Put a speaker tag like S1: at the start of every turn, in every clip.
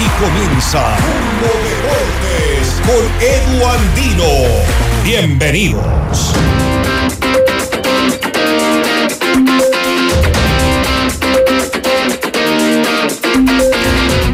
S1: Aquí comienza Mundo Deportes con Edu Andino. Bienvenidos.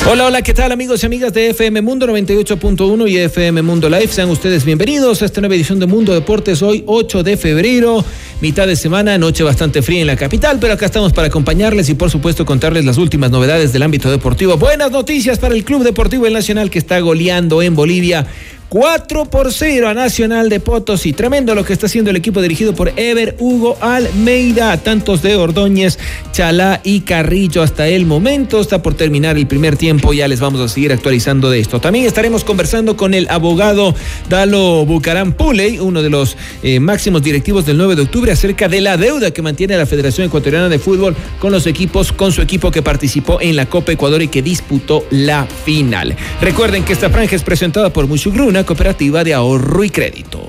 S2: Hola, hola, ¿qué tal amigos y amigas de FM Mundo 98.1 y FM Mundo Live? Sean ustedes bienvenidos a esta nueva edición de Mundo Deportes hoy 8 de febrero, mitad de semana, noche bastante fría en la capital, pero acá estamos para acompañarles y por supuesto contarles las últimas novedades del ámbito deportivo. Buenas noticias para el Club Deportivo El Nacional que está goleando en Bolivia 4 por 0 a Nacional de Potosí. Tremendo lo que está haciendo el equipo dirigido por Ever Hugo Almeida. Tantos de Ordóñez, Chalá y Carrillo hasta el momento. Está por terminar el primer tiempo. Ya les vamos a seguir actualizando de esto. También estaremos conversando con el abogado Dalo Bucaram Puley, uno de los eh, máximos directivos del 9 de octubre, acerca de la deuda que mantiene la Federación Ecuatoriana de Fútbol con los equipos, con su equipo que participó en la Copa Ecuador y que disputó la final. Recuerden que esta franja es presentada por Mushugruna cooperativa de ahorro y crédito.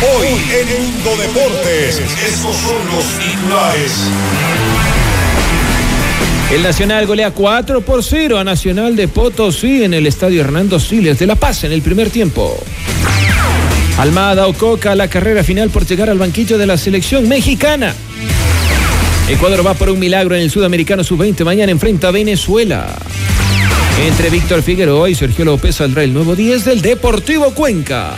S1: Hoy en Mundo Deportes, estos son los titulares.
S2: El Nacional golea 4 por 0 a Nacional de Potosí en el estadio Hernando Siles de La Paz en el primer tiempo. Almada Ococa la carrera final por llegar al banquillo de la selección mexicana. Ecuador va por un milagro en el Sudamericano Sub-20. Mañana enfrenta a Venezuela. Entre Víctor Figueroa y Sergio López saldrá el nuevo 10 del Deportivo Cuenca.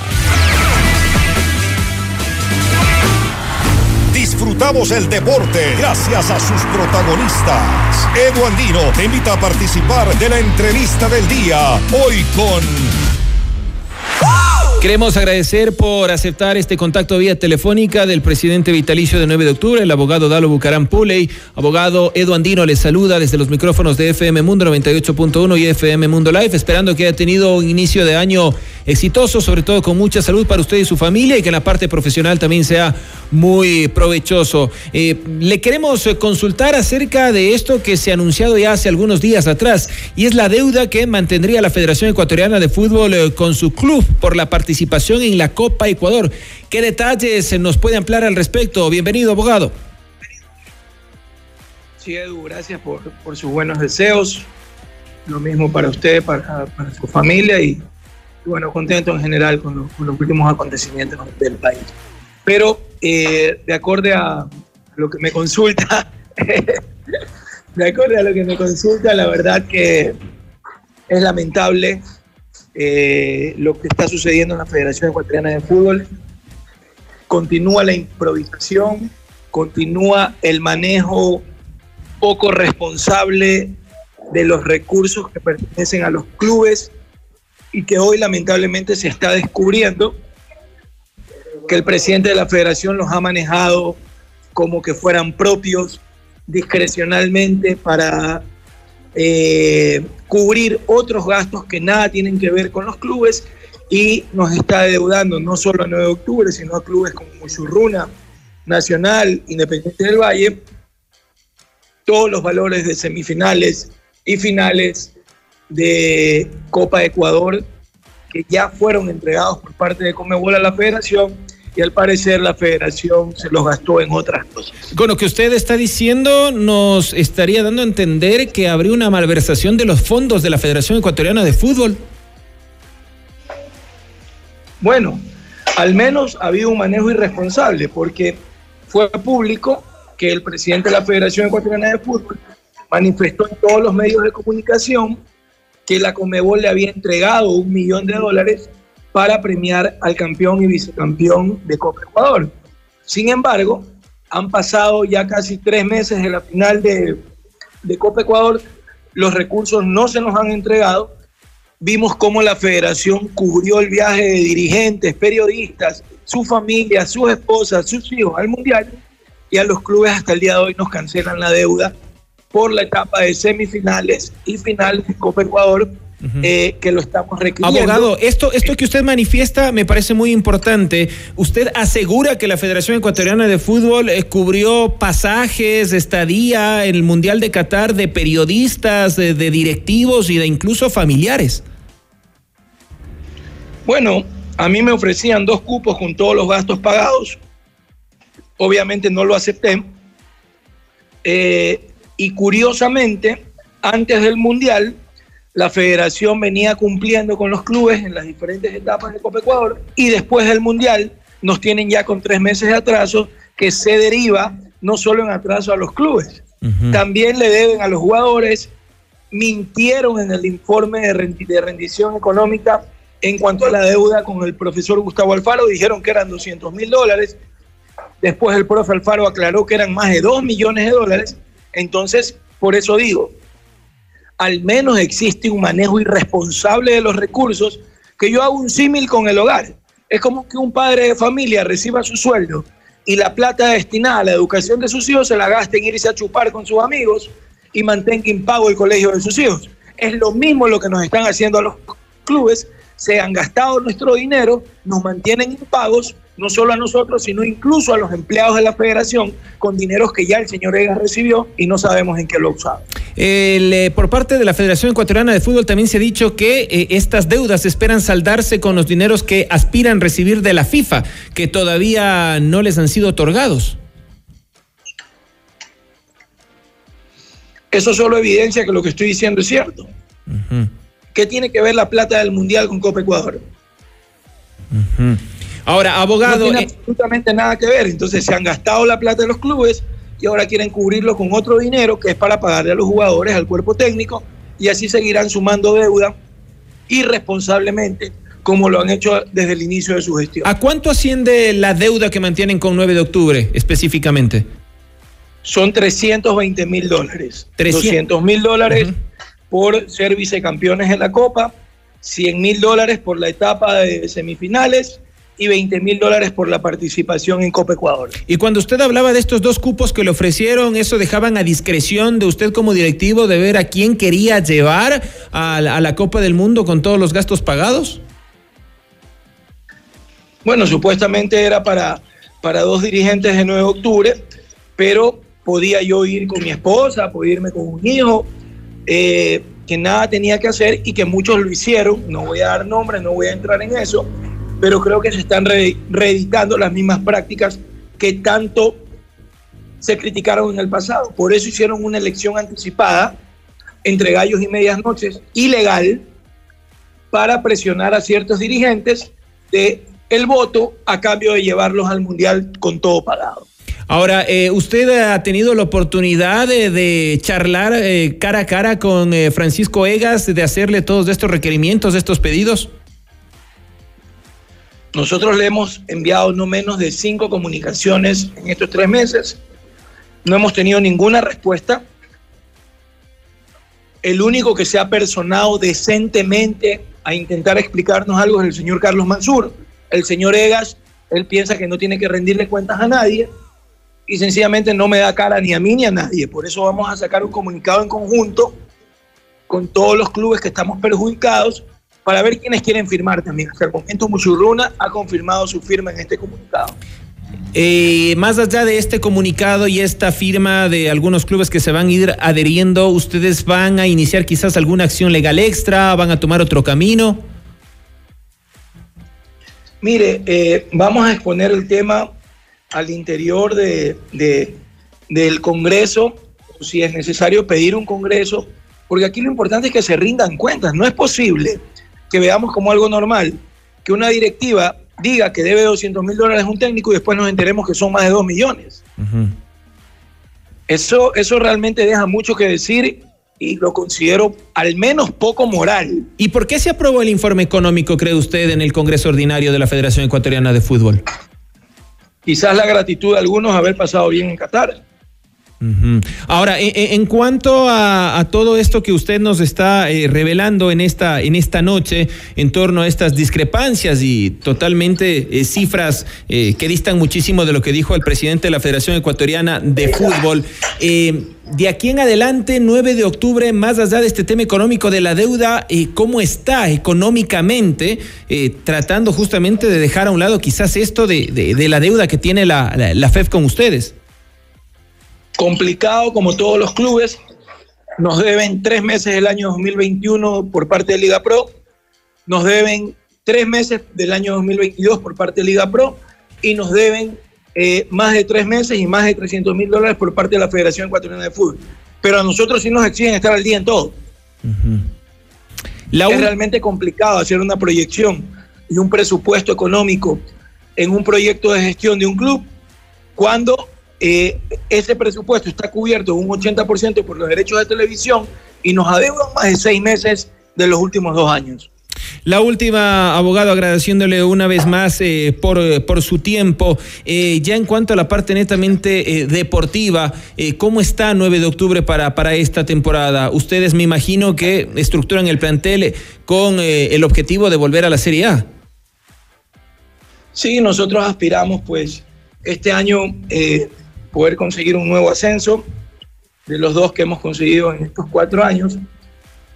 S1: Disfrutamos el deporte gracias a sus protagonistas. Edu Andino te invita a participar de la entrevista del día. Hoy con
S2: Queremos agradecer por aceptar este contacto vía telefónica del presidente vitalicio de 9 de octubre, el abogado Dalo Bucaram Puley. Abogado Edu Andino les saluda desde los micrófonos de FM Mundo 98.1 y FM Mundo Live, esperando que haya tenido un inicio de año exitoso, sobre todo con mucha salud para usted y su familia y que en la parte profesional también sea muy provechoso. Eh, le queremos consultar acerca de esto que se ha anunciado ya hace algunos días atrás y es la deuda que mantendría la Federación Ecuatoriana de Fútbol eh, con su club por la participación en la Copa Ecuador. ¿Qué detalles nos puede ampliar al respecto? Bienvenido, abogado.
S3: Sí, Edu, gracias por, por sus buenos deseos. Lo mismo para usted, para, para su familia y, y bueno, contento en general con, los- con los últimos acontecimientos del país. Pero eh, de acuerdo a lo que me consulta, de acuerdo a lo que me consulta, la verdad que es lamentable eh, lo que está sucediendo en la Federación Ecuatoriana de Fútbol. Continúa la improvisación, continúa el manejo poco responsable de los recursos que pertenecen a los clubes y que hoy lamentablemente se está descubriendo que el presidente de la federación los ha manejado como que fueran propios discrecionalmente para eh, cubrir otros gastos que nada tienen que ver con los clubes y nos está deudando no solo a 9 de octubre, sino a clubes como Muchurruna, Nacional, Independiente del Valle, todos los valores de semifinales y finales de Copa Ecuador que ya fueron entregados por parte de Comebol a la federación y al parecer la federación se los gastó en otras cosas.
S2: Con lo que usted está diciendo, nos estaría dando a entender que habría una malversación de los fondos de la Federación Ecuatoriana de Fútbol.
S3: Bueno, al menos ha habido un manejo irresponsable porque fue público que el presidente de la Federación Ecuatoriana de Fútbol manifestó en todos los medios de comunicación que la Comebol le había entregado un millón de dólares para premiar al campeón y vicecampeón de Copa Ecuador. Sin embargo, han pasado ya casi tres meses de la final de, Copa Ecuador, los recursos no se nos han entregado. Vimos cómo la federación cubrió el viaje de dirigentes, periodistas, su familia, sus esposas, sus hijos al Mundial y a los clubes hasta el día de hoy nos cancelan la deuda por la etapa de semifinales y finales de Copa Ecuador eh, que lo estamos requiriendo.
S2: Abogado, esto, esto que usted manifiesta me parece muy importante. Usted asegura que la Federación Ecuatoriana de Fútbol eh, cubrió pasajes, estadía en el Mundial de Qatar de periodistas, de, de directivos y de incluso familiares.
S3: Bueno, a mí me ofrecían dos cupos con todos los gastos pagados. Obviamente no lo acepté. Eh, y curiosamente, antes del Mundial, la federación venía cumpliendo con los clubes en las diferentes etapas de Copa Ecuador y después del Mundial nos tienen ya con tres meses de atraso que se deriva no solo en atraso a los clubes, también le deben a los jugadores, mintieron en el informe de, rendición económica en cuanto a la deuda con el profesor Gustavo Alfaro, dijeron que eran 200 mil dólares, después el profe Alfaro aclaró que eran más de 2 millones de dólares, entonces por eso digo, al menos existe un manejo irresponsable de los recursos, que yo hago un símil con el hogar. Es como que un padre de familia reciba su sueldo y la plata destinada a la educación de sus hijos se la gaste en irse a chupar con sus amigos y mantenga impago el colegio de sus hijos. Es lo mismo lo que nos están haciendo a los clubes. Se han gastado nuestro dinero, nos mantienen impagos no solo a nosotros, sino incluso a los empleados de la federación, con dineros que ya el señor Egas recibió y no sabemos en qué lo ha usado.
S2: Eh, por parte de la Federación Ecuatoriana de Fútbol también se ha dicho que eh, estas deudas esperan saldarse con los dineros que aspiran recibir de la FIFA, que todavía no les han sido otorgados.
S3: Eso solo evidencia que lo que estoy diciendo es cierto. ¿Qué tiene que ver la plata del Mundial con Copa Ecuador?
S2: Ahora, abogado.
S3: No tiene eh, absolutamente nada que ver. Entonces se han gastado la plata de los clubes y ahora quieren cubrirlo con otro dinero que es para pagarle a los jugadores, al cuerpo técnico, y así seguirán sumando deuda irresponsablemente como lo han hecho desde el inicio de su gestión.
S2: ¿A cuánto asciende la deuda que mantienen con 9 de octubre específicamente?
S3: Son 320 mil dólares. 300 mil dólares por ser vicecampeones en la Copa, 100 mil dólares por la etapa de semifinales y 20 mil dólares por la participación en Copa Ecuador.
S2: Y cuando usted hablaba de estos dos cupos que le ofrecieron, ¿eso dejaban a discreción de usted como directivo de ver a quién quería llevar a la, Copa del Mundo con todos los gastos pagados?
S3: Bueno, supuestamente era para, para dos dirigentes de 9 de octubre, pero podía yo ir con mi esposa, podía irme con un hijo, eh, que nada tenía que hacer y que muchos lo hicieron. No voy a dar nombres, no voy a entrar en eso, pero creo que se están reeditando las mismas prácticas que tanto se criticaron en el pasado. Por eso hicieron una elección anticipada entre gallos y medias noches, ilegal, para presionar a ciertos dirigentes de el voto a cambio de llevarlos al mundial con todo pagado.
S2: Ahora, eh, ¿usted ha tenido la oportunidad de, charlar eh, cara a cara con eh, Francisco Egas, de hacerle todos estos requerimientos, estos pedidos?
S3: Nosotros le hemos enviado no menos de cinco comunicaciones en estos tres meses. No hemos tenido ninguna respuesta. El único que se ha personado decentemente a intentar explicarnos algo es el señor Carlos Mansur. El señor Egas, él piensa que no tiene que rendirle cuentas a nadie y sencillamente no me da cara ni a mí ni a nadie. Por eso vamos a sacar un comunicado en conjunto con todos los clubes que estamos perjudicados para ver quiénes quieren firmar también. Hasta el momento Muchurruna ha confirmado su firma en este comunicado.
S2: Eh, más allá de este comunicado y esta firma de algunos clubes que se van a ir adheriendo, ¿ustedes van a iniciar quizás alguna acción legal extra? ¿Van a tomar otro camino?
S3: Mire, eh, vamos a exponer el tema al interior de, del Congreso, si es necesario pedir un Congreso, porque aquí lo importante es que se rindan cuentas. No es posible que veamos como algo normal que una directiva diga que debe 200 mil dólares a un técnico y después nos enteremos que son más de 2 millones. eso, eso realmente deja mucho que decir y lo considero al menos poco moral.
S2: ¿Y por qué se aprobó el informe económico, cree usted, en el Congreso Ordinario de la Federación Ecuatoriana de Fútbol?
S3: Quizás la gratitud de algunos haber pasado bien en Qatar.
S2: Ahora, en, cuanto a, todo esto que usted nos está eh, revelando en esta, en esta noche en torno a estas discrepancias y totalmente eh, cifras eh, que distan muchísimo de lo que dijo el presidente de la Federación Ecuatoriana de Fútbol, de aquí en adelante, 9 de octubre, más allá de este tema económico de la deuda, ¿cómo está económicamente? Tratando justamente de dejar a un lado quizás esto de, la deuda que tiene la, la, FEF con ustedes.
S3: Complicado como todos los clubes. Nos deben tres meses del año 2021 por parte de Liga Pro. Nos deben tres meses del año 2022 por parte de Liga Pro. Y nos deben eh, más de tres meses y más de 300 mil dólares por parte de la Federación Ecuatoriana de Fútbol. Pero a nosotros sí nos exigen estar al día en todo. es realmente complicado hacer una proyección y un presupuesto económico en un proyecto de gestión de un club cuando eh, ese presupuesto está cubierto un 80% por los derechos de televisión y nos adeudan más de seis meses de los últimos dos años.
S2: La última, abogado, agradeciéndole una vez más eh, por, por, su tiempo. Eh, ya en cuanto a la parte netamente eh, deportiva, ¿cómo está 9 de octubre para, para esta temporada? Ustedes me imagino que estructuran el plantel con el objetivo de volver a la Serie A.
S3: Sí, nosotros aspiramos pues este año poder conseguir un nuevo ascenso de los dos que hemos conseguido en estos cuatro años.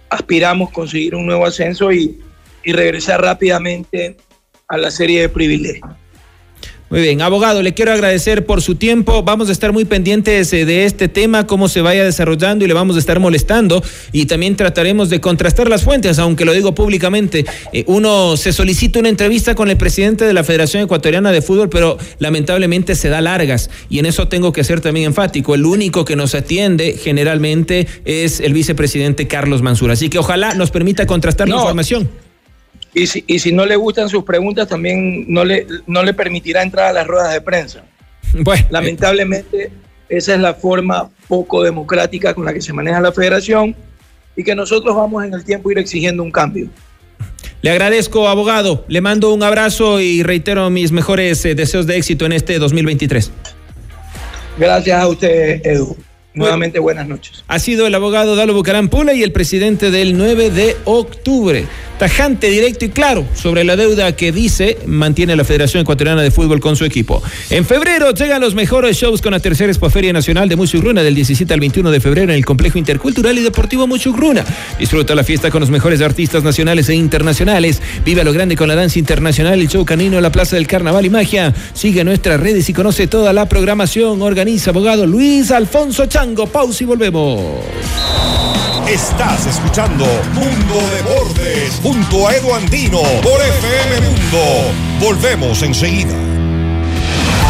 S3: Aspiramos conseguir un nuevo ascenso y y regresar rápidamente a la serie de privilegios.
S2: Muy bien, abogado, le quiero agradecer por su tiempo. Vamos a estar muy pendientes eh, de este tema, cómo se vaya desarrollando y le vamos a estar molestando. Y también trataremos de contrastar las fuentes, aunque lo digo públicamente. Eh, uno se solicita una entrevista con el presidente de la Federación Ecuatoriana de Fútbol, pero lamentablemente se da largas. Y en eso tengo que ser también enfático. El único que nos atiende generalmente es el vicepresidente Carlos Mansura. Así que ojalá nos permita contrastar la información.
S3: Y si, y si no le gustan sus preguntas, también no le, no le permitirá entrar a las ruedas de prensa. Bueno, Lamentablemente, esa es la forma poco democrática con la que se maneja la federación y que nosotros vamos en el tiempo a ir exigiendo un cambio.
S2: Le agradezco, abogado. Le mando un abrazo y reitero mis mejores eh, deseos de éxito en este 2023.
S3: Gracias a usted, Edu. Nuevamente buenas noches.
S2: Ha sido el abogado Dalo Bucarán Pula y el presidente del 9 de octubre tajante, directo y claro sobre la deuda que dice mantiene la Federación Ecuatoriana de Fútbol con su equipo. En febrero llegan los mejores shows con la tercera Expoferia Nacional de Muchugruna del 17 al 21 de febrero en el Complejo Intercultural y Deportivo Muchugruna. Disfruta la fiesta con los mejores artistas nacionales e internacionales. Vive a lo grande con la danza internacional, el show canino la Plaza del Carnaval y Magia. Sigue nuestras redes y conoce toda la programación. Organiza abogado Luis Alfonso Chango. Pausa y volvemos.
S1: Estás escuchando Mundo de Bordes junto a Edu Andino por FM Mundo. Volvemos enseguida.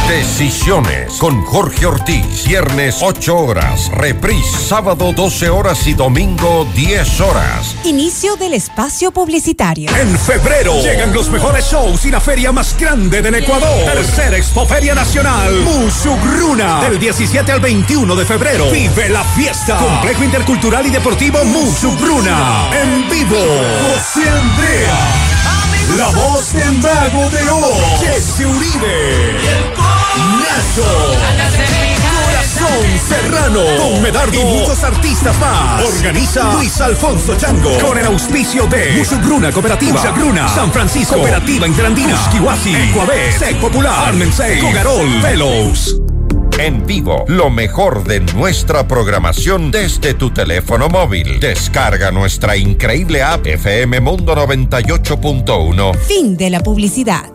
S4: Decisiones con Jorge Ortiz. Viernes 8 horas. Reprise sábado 12 horas y domingo 10 horas.
S5: Inicio del espacio publicitario.
S1: En febrero llegan los mejores shows y la feria más grande del Ecuador. Tercera Expoferia Nacional. Musugruna. Del 17 al 21 de febrero. Vive la fiesta. Complejo Intercultural y Deportivo Musugruna. En vivo. José Andrea. La voz del mago de O. Jesse Uribe. Nacho. Corazón Serrano. Con Medardo. Y muchos artistas más. Organiza Luis Alfonso Chango. Con el auspicio de Musubruna Cooperativa. Musagruna. San Francisco. Cooperativa Interandina. Kiwasi. Ecuabet. Sec Popular. Armensei. Cogarol. Fellows
S4: en vivo lo mejor de nuestra programación desde tu teléfono móvil. Descarga nuestra increíble app FM Mundo 98.1.
S5: Fin de la publicidad.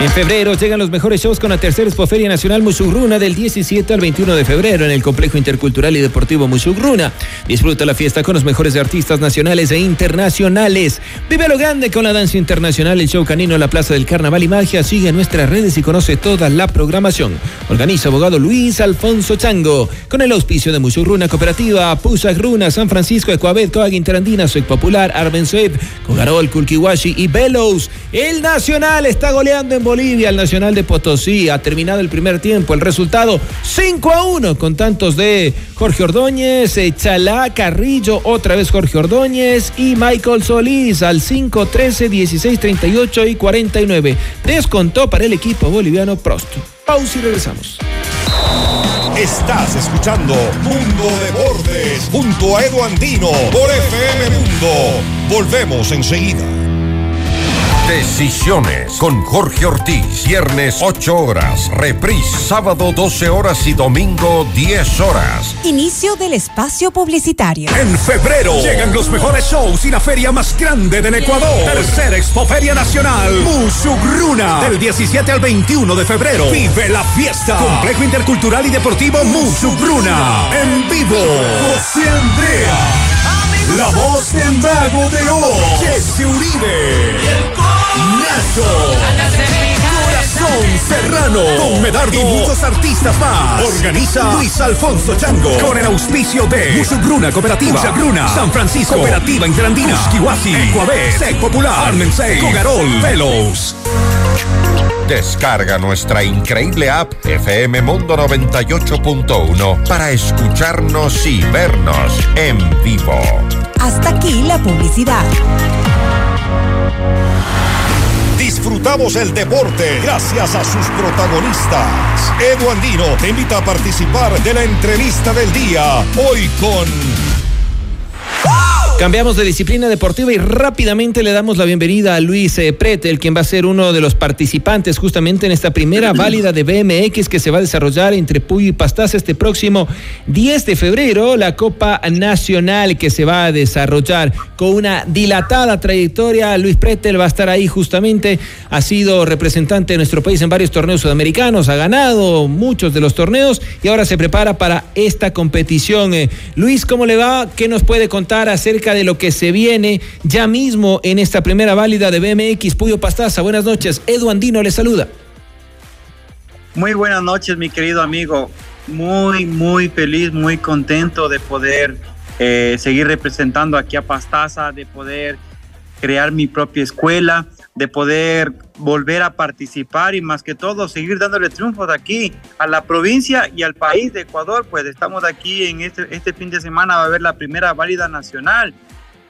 S2: En febrero llegan los mejores shows con la tercera Expoferia Nacional Musugruna del 17 al 21 de febrero en el Complejo Intercultural y Deportivo Musugruna. Disfruta la fiesta con los mejores artistas nacionales e internacionales. Vive a lo grande con la danza internacional, el show canino en la Plaza del Carnaval y Magia. Sigue nuestras redes y conoce toda la programación. Organiza abogado Luis Alfonso Chango con el auspicio de Musugruna Cooperativa, Pusagruna, San Francisco, Ecuabet, Coag Interandina, Soy Popular, Arben Sueb, Cogarol, Kulkiwashi y Velos. El Nacional está goleando en Bolivia, el Nacional de Potosí. Ha terminado el primer tiempo. El resultado 5 a 1 con tantos de Jorge Ordóñez, Chalá, Carrillo, otra vez Jorge Ordóñez y Michael Solís al 5, 13, 16, 38 y 49. Descontó para el equipo boliviano Prost. Pausa y regresamos.
S1: Estás escuchando Mundo Deportes junto a Edu Andino por FM Mundo. Volvemos enseguida.
S4: Decisiones con Jorge Ortiz. Viernes 8 horas. Reprise sábado 12 horas y domingo 10 horas.
S5: Inicio del espacio publicitario.
S1: En febrero llegan los mejores shows y la feria más grande del Ecuador. Tercera Expoferia Nacional. Musugruna. Del 17 al 21 de febrero. Vive la fiesta. Complejo Intercultural y Deportivo Musugruna. En vivo. José Andrea. La voz en Mago de Oz. Jesse Uribe. Nacho. Corazón Serrano. Con Medardo. Y muchos artistas más. Organiza Luis Alfonso Chango. Con el auspicio de Musugruna Cooperativa. Musugruna. San Francisco. Cooperativa Interandina. Usquihuasi. Ecuabet. Sec Popular. Armensei. Cogarol. Velos.
S4: Descarga nuestra increíble app FM Mundo 98.1 para escucharnos y vernos en vivo.
S5: Hasta aquí la publicidad.
S1: Disfrutamos el deporte gracias a sus protagonistas. Edu Andino te invita a participar de la entrevista del día. Hoy con
S2: Cambiamos de disciplina deportiva y rápidamente le damos la bienvenida a Luis eh, Pretel, quien va a ser uno de los participantes justamente en esta primera válida de BMX que se va a desarrollar entre Puy y Pastaza este próximo 10 de febrero, la Copa Nacional que se va a desarrollar con una dilatada trayectoria. Luis Pretel va a estar ahí justamente, ha sido representante de nuestro país en varios torneos sudamericanos, ha ganado muchos de los torneos y ahora se prepara para esta competición. Eh, Luis, ¿cómo le va? ¿Qué nos puede contar acerca de lo que se viene ya mismo en esta primera válida de BMX Puyo Pastaza. Buenas noches, Edu Andino le saluda.
S6: Muy buenas noches, mi querido amigo. Muy, muy feliz, muy contento de poder eh, seguir representando aquí a Pastaza, de poder crear mi propia escuela, de poder volver a participar y más que todo seguir dándole triunfos aquí a la provincia y al país de Ecuador. Pues estamos aquí en este, este fin de semana, va a haber la primera válida nacional.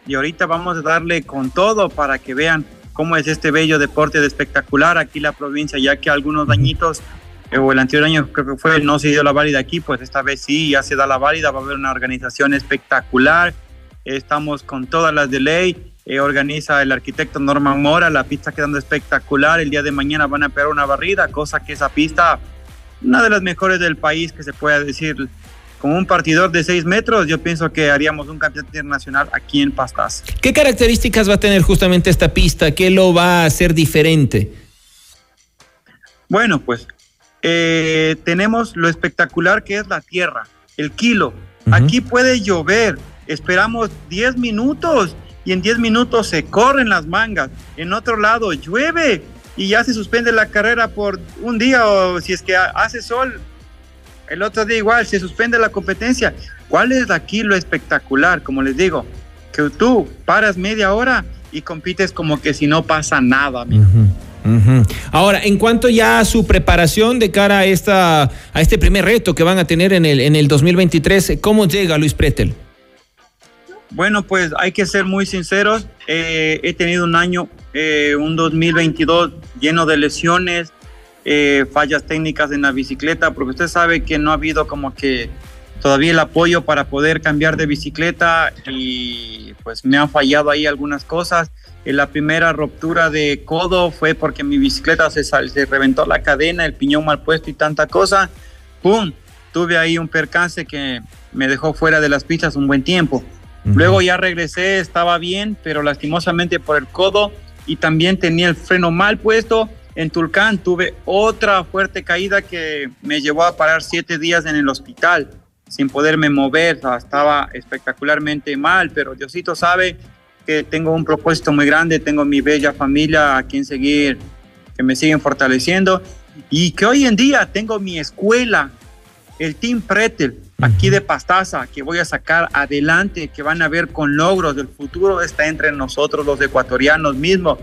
S6: Y ahorita vamos a darle con todo para que vean cómo es este bello deporte de espectacular aquí en la provincia, ya que algunos dañitos eh, o el anterior año creo que fue, no se dio la válida aquí, pues esta vez sí, ya se da la válida, va a haber una organización espectacular, estamos con todas las de ley, eh, organiza el arquitecto Norman Mora, la pista quedando espectacular, el día de mañana van a pegar una barrida, cosa que esa pista, una de las mejores del país que se pueda decir, con un partidor de 6 metros, yo pienso que haríamos un campeonato internacional aquí en Pastas.
S2: ¿Qué características va a tener justamente esta pista? ¿Qué lo va a hacer diferente?
S6: Bueno, pues eh, tenemos lo espectacular que es la tierra, el kilo. Aquí puede llover, esperamos 10 minutos y en 10 minutos se corren las mangas. En otro lado llueve y ya se suspende la carrera por un día o si es que hace sol, el otro día igual se suspende la competencia. ¿Cuál es aquí lo espectacular? Como les digo, que tú paras media hora y compites como que si no pasa nada.
S2: Ahora, en cuanto ya a su preparación de cara a, esta, a este primer reto que van a tener en el, en el 2023, ¿cómo llega Luis Pretel?
S6: Bueno, pues hay que ser muy sinceros. Eh, he tenido un año, eh, un 2022 lleno de lesiones, eh, fallas técnicas en la bicicleta, porque usted sabe que no ha habido como que todavía el apoyo para poder cambiar de bicicleta y pues me han fallado ahí algunas cosas. En la primera ruptura de codo fue porque mi bicicleta se, se reventó la cadena, el piñón mal puesto y tanta cosa. ¡Pum! Tuve ahí un percance que me dejó fuera de las pistas un buen tiempo. Luego ya regresé, estaba bien, pero lastimosamente por el codo y también tenía el freno mal puesto. En Tulcán tuve otra fuerte caída que me llevó a parar siete días en el hospital sin poderme mover. estaba espectacularmente mal, pero Diosito sabe que tengo un propósito muy grande, tengo mi bella familia a quien seguir, que me siguen fortaleciendo. Y que hoy en día tengo mi escuela, el Team Pretel, aquí de Pastaza, que voy a sacar adelante, que van a ver con logros. del futuro está entre nosotros, los ecuatorianos mismos.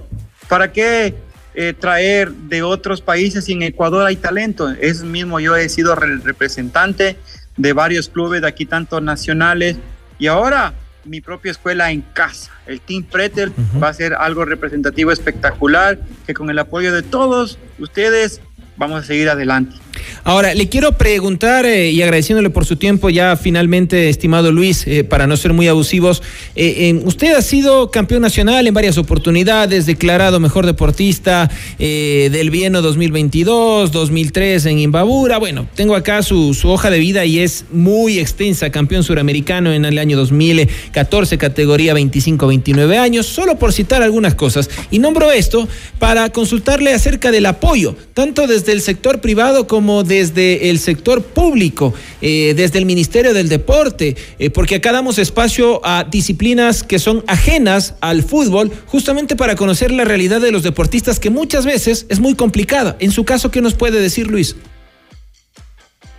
S6: ¿Para qué eh, traer de otros países y en Ecuador hay talento. Es mismo, yo he sido representante de varios clubes de aquí, tanto nacionales, y ahora mi propia escuela en casa. El Team Pretel va a ser algo representativo espectacular, que con el apoyo de todos ustedes vamos a seguir adelante.
S2: Ahora, le quiero preguntar, eh, y agradeciéndole por su tiempo ya finalmente, estimado Luis, eh, para no ser muy abusivos, eh, usted ha sido campeón nacional en varias oportunidades, declarado mejor deportista del Vieno 2022, 2003 en Imbabura. Bueno, tengo acá su, su hoja de vida y es muy extensa, campeón suramericano en el año 2014, categoría 25-29 años, solo por citar algunas cosas. Y nombro esto para consultarle acerca del apoyo, tanto desde el sector privado como desde el sector público, eh, desde el Ministerio del Deporte, eh, porque acá damos espacio a disciplinas que son ajenas al fútbol, justamente para conocer la realidad de los deportistas, que muchas veces es muy complicada. En su caso, ¿qué nos puede decir Luis?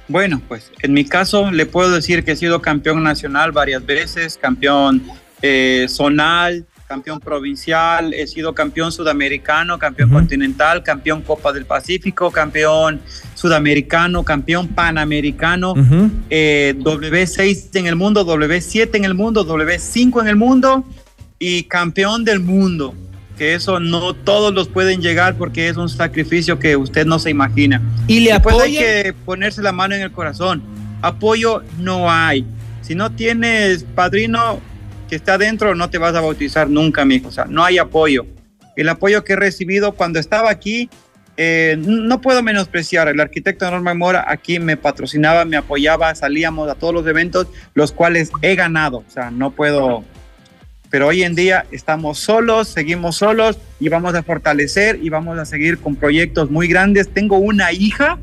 S6: Bueno, pues en mi caso le puedo decir que he sido campeón nacional varias veces, campeón eh, zonal, campeón provincial, he sido campeón sudamericano, campeón continental, campeón Copa del Pacífico, campeón sudamericano, campeón panamericano, eh, W6 en el mundo, W7 en el mundo, W5 en el mundo y campeón del mundo. Que eso no todos los pueden llegar porque es un sacrificio que usted no se imagina.
S2: Y le
S6: Después hay que ponerse la mano en el corazón. Apoyo no hay. Si no tienes padrino, que está adentro no te vas a bautizar nunca, mijo. O sea, no hay apoyo. El apoyo que he recibido cuando estaba aquí, eh, no puedo menospreciar. El arquitecto Norma Mora aquí me patrocinaba, me apoyaba, salíamos a todos los eventos, los cuales he ganado. O sea, no puedo. Pero hoy en día estamos solos, seguimos solos y vamos a fortalecer y vamos a seguir con proyectos muy grandes. Tengo una hija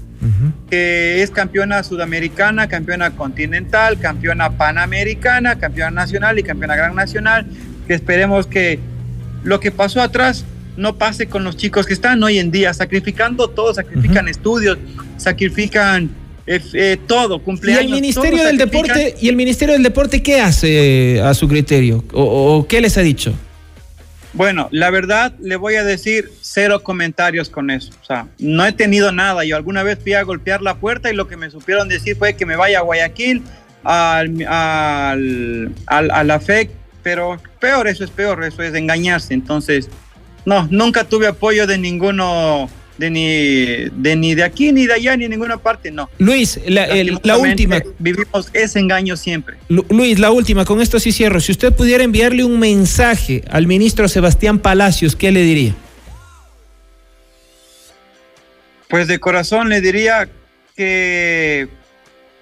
S6: que es campeona sudamericana, campeona continental, campeona panamericana, campeona nacional y campeona gran nacional, que esperemos que lo que pasó atrás no pase con los chicos que están hoy en día, sacrificando todo, sacrifican estudios, sacrifican eh, eh, todo, cumpleaños.
S2: ¿Y el Ministerio del Deporte y el Ministerio del Deporte qué hace a su criterio o qué les ha dicho?
S6: Bueno, la verdad le voy a decir cero comentarios con eso. O sea, no he tenido nada. Yo alguna vez fui a golpear la puerta y lo que me supieron decir fue que me vaya a Guayaquil, al, al, a la FEC, pero peor, eso es peor, eso es engañarse. Entonces, no, nunca tuve apoyo de ninguno de ni, de ni de aquí, ni de allá, ni de ninguna parte, no.
S2: Luis, la, la última.
S6: Vivimos ese engaño siempre.
S2: Luis, la última, con esto sí cierro. Si usted pudiera enviarle un mensaje al ministro Sebastián Palacios, ¿qué le diría?
S6: Pues de corazón le diría que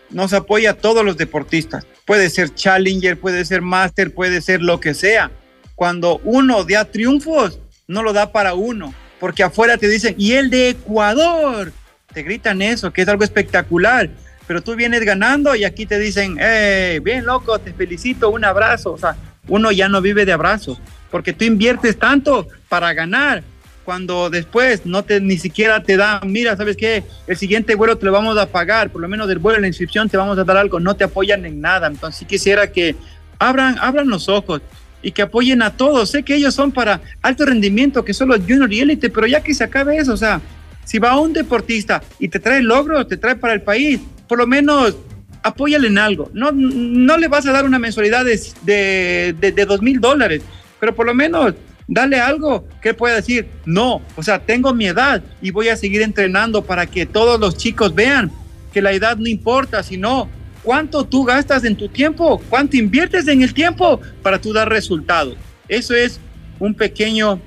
S6: nos apoya a todos los deportistas. Puede ser Challenger, puede ser Master, puede ser lo que sea. Cuando uno da triunfos, no lo da para uno porque afuera te dicen, y el de Ecuador, te gritan eso, que es algo espectacular, pero tú vienes ganando y aquí te dicen, hey, bien loco, te felicito, un abrazo, o sea, uno ya no vive de abrazos, porque tú inviertes tanto para ganar, cuando después no te ni siquiera te dan, mira, ¿sabes qué? El siguiente vuelo te lo vamos a pagar, por lo menos del vuelo, la inscripción te vamos a dar algo, no te apoyan en nada. Entonces sí quisiera que abran, abran los ojos y que apoyen a todos. Sé que ellos son para alto rendimiento, que son los junior y élite, pero ya que se acabe eso, o sea, si va un deportista y te trae logros, te trae para el país, por lo menos apóyale en algo. No, no le vas a dar una mensualidad de, de, dos mil dólares, pero por lo menos dale algo que pueda decir, no, o sea, tengo mi edad y voy a seguir entrenando para que todos los chicos vean que la edad no importa, sino cuánto tú gastas en tu tiempo, cuánto inviertes en el tiempo para tú dar resultados. Eso es un pequeño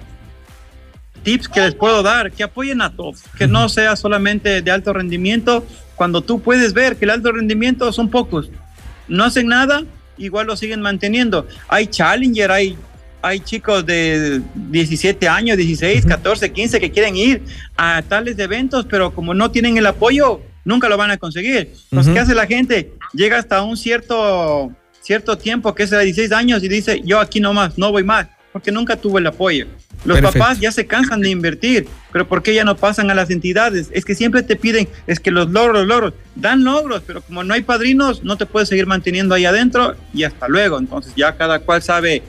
S6: tips que les puedo dar, que apoyen a todos, que no sea solamente de alto rendimiento, cuando tú puedes ver que el alto rendimiento son pocos, no hacen nada, igual lo siguen manteniendo. Hay Challenger, hay, hay chicos de 17 años, 16, 14, 15 que quieren ir a tales eventos, pero como no tienen el apoyo, nunca lo van a conseguir. Entonces, ¿qué hace la gente? Llega hasta un cierto, cierto tiempo, que es de 16 años, y dice, yo aquí no más, no voy más, porque nunca tuvo el apoyo. Los papás ya se cansan de invertir, pero ¿por qué ya no pasan a las entidades? Es que siempre te piden, es que los logros, los logros, dan logros, pero como no hay padrinos, no te puedes seguir manteniendo ahí adentro y hasta luego. Entonces ya cada cual sabe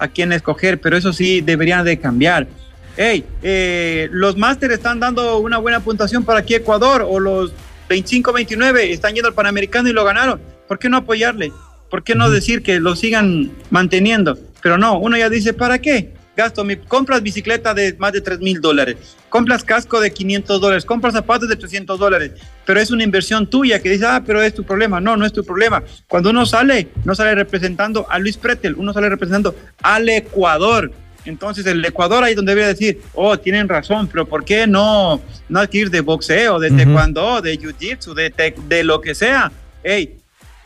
S6: a quién escoger, pero eso sí deberían de cambiar. Hey, eh, los másteres están dando una buena puntuación para aquí Ecuador o los 25-29, están yendo al Panamericano y lo ganaron. ¿Por qué no apoyarle? ¿Por qué no decir que lo sigan manteniendo? Pero no, uno ya dice, ¿para qué? gasto mi, compras bicicleta de más de 3 mil dólares, compras casco de 500 dólares, compras zapatos de 300 dólares, pero es una inversión tuya que dice, ah, pero es tu problema. No, no es tu problema. Cuando uno sale, no sale representando a Luis Pretel, uno sale representando al Ecuador. Entonces el Ecuador ahí donde debería decir, oh, tienen razón, pero ¿por qué no, no adquirir de boxeo, de taekwondo, de jiu-jitsu, de, de lo que sea? Hey,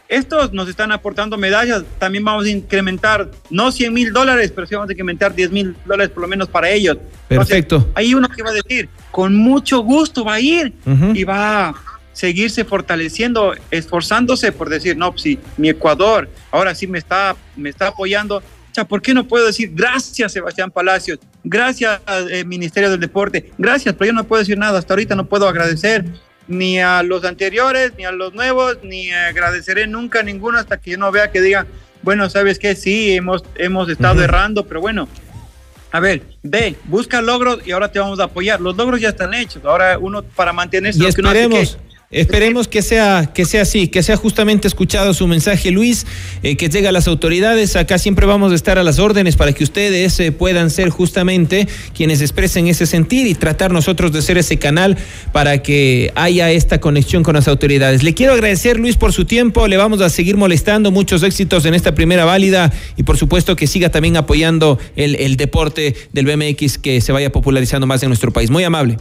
S6: estos nos están aportando medallas, también vamos a incrementar, no 100 mil dólares, pero sí vamos a incrementar 10 mil dólares por lo menos para ellos.
S2: Perfecto.
S6: hay uno que va a decir, con mucho gusto va a ir y va a seguirse fortaleciendo, esforzándose por decir, no, si pues mi Ecuador ahora sí me está, me está apoyando, ¿por qué no puedo decir gracias Sebastián Palacios? Gracias eh, Ministerio del Deporte, gracias, pero yo no puedo decir nada, hasta ahorita no puedo agradecer ni a los anteriores, ni a los nuevos, ni agradeceré nunca a ninguno hasta que yo no vea que diga, bueno, sabes que sí, hemos, hemos estado errando, pero bueno, a ver, ve, busca logros y ahora te vamos a apoyar. Los logros ya están hechos, ahora uno para mantenerse...
S2: Y esperemos, Esperemos que sea, que sea así, que sea justamente escuchado su mensaje, Luis, eh, que llegue a las autoridades. Acá siempre vamos a estar a las órdenes para que ustedes eh, puedan ser justamente quienes expresen ese sentir y tratar nosotros de ser ese canal para que haya esta conexión con las autoridades. Le quiero agradecer, Luis, por su tiempo. Le vamos a seguir molestando. Muchos éxitos en esta primera válida y por supuesto que siga también apoyando el, el deporte del BMX que se vaya popularizando más en nuestro país. Muy amable.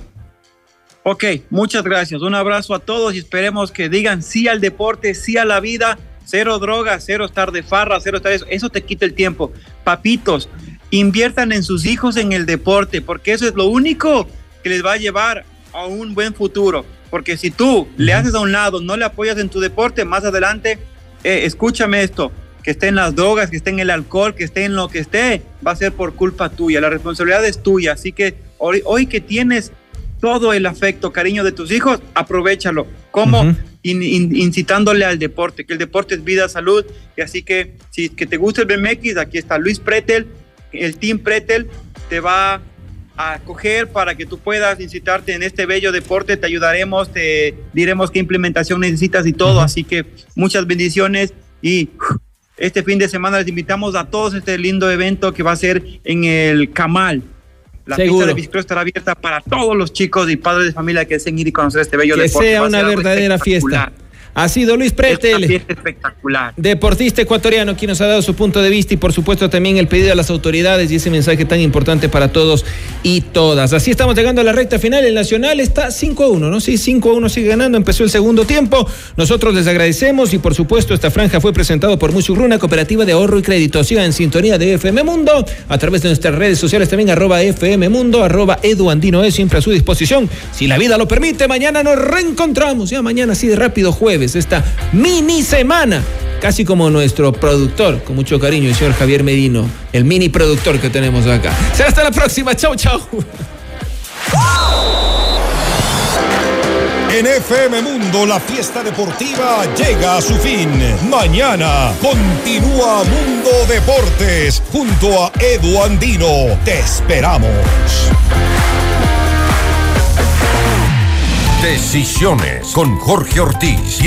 S6: Ok, muchas gracias. Un abrazo a todos y esperemos que digan sí al deporte, sí a la vida, cero drogas, cero estar de farra, cero estar eso. Eso te quita el tiempo. Papitos, inviertan en sus hijos en el deporte, porque eso es lo único que les va a llevar a un buen futuro. Porque si tú le haces a un lado, no le apoyas en tu deporte, más adelante, eh, escúchame esto, que esté en las drogas, que esté en el alcohol, que esté en lo que esté, va a ser por culpa tuya. La responsabilidad es tuya. Así que hoy, hoy que tienes todo el afecto, cariño de tus hijos, aprovechalo. como incitándole al deporte, que el deporte es vida, salud. Y así que si que te gusta el BMX, aquí está Luis Pretel, el Team Pretel te va a acoger para que tú puedas incitarte en este bello deporte, te ayudaremos, te diremos qué implementación necesitas y todo. Así que muchas bendiciones y este fin de semana les invitamos a todos a este lindo evento que va a ser en el Camal la pista de bicicleta estará abierta para todos los chicos y padres de familia que deseen ir y conocer este bello deporte.
S2: Que sea una verdadera fiesta. Ha sido Luis Pretel.
S6: espectacular.
S2: Deportista ecuatoriano, quien nos ha dado su punto de vista y por supuesto también el pedido a las autoridades y ese mensaje tan importante para todos y todas. Así estamos llegando a la recta final. El Nacional está 5 a 1, ¿no? Sí, 5 a 1 sigue ganando. Empezó el segundo tiempo. Nosotros les agradecemos y por supuesto esta franja fue presentado por Musugruna, cooperativa de ahorro y crédito. Sigan en sintonía de FM Mundo a través de nuestras redes sociales también arroba FM Mundo, arroba Edu Andino es siempre a su disposición. Si la vida lo permite, mañana nos reencontramos. Ya mañana así de rápido jueves esta mini semana. Casi como nuestro productor, con mucho cariño, el señor Javier Medino, el mini productor que tenemos acá. Será hasta la próxima. Chau, chau.
S1: En FM Mundo la fiesta deportiva llega a su fin. Mañana continúa Mundo Deportes junto a Edu Andino. Te esperamos.
S4: Decisiones con Jorge Ortiz.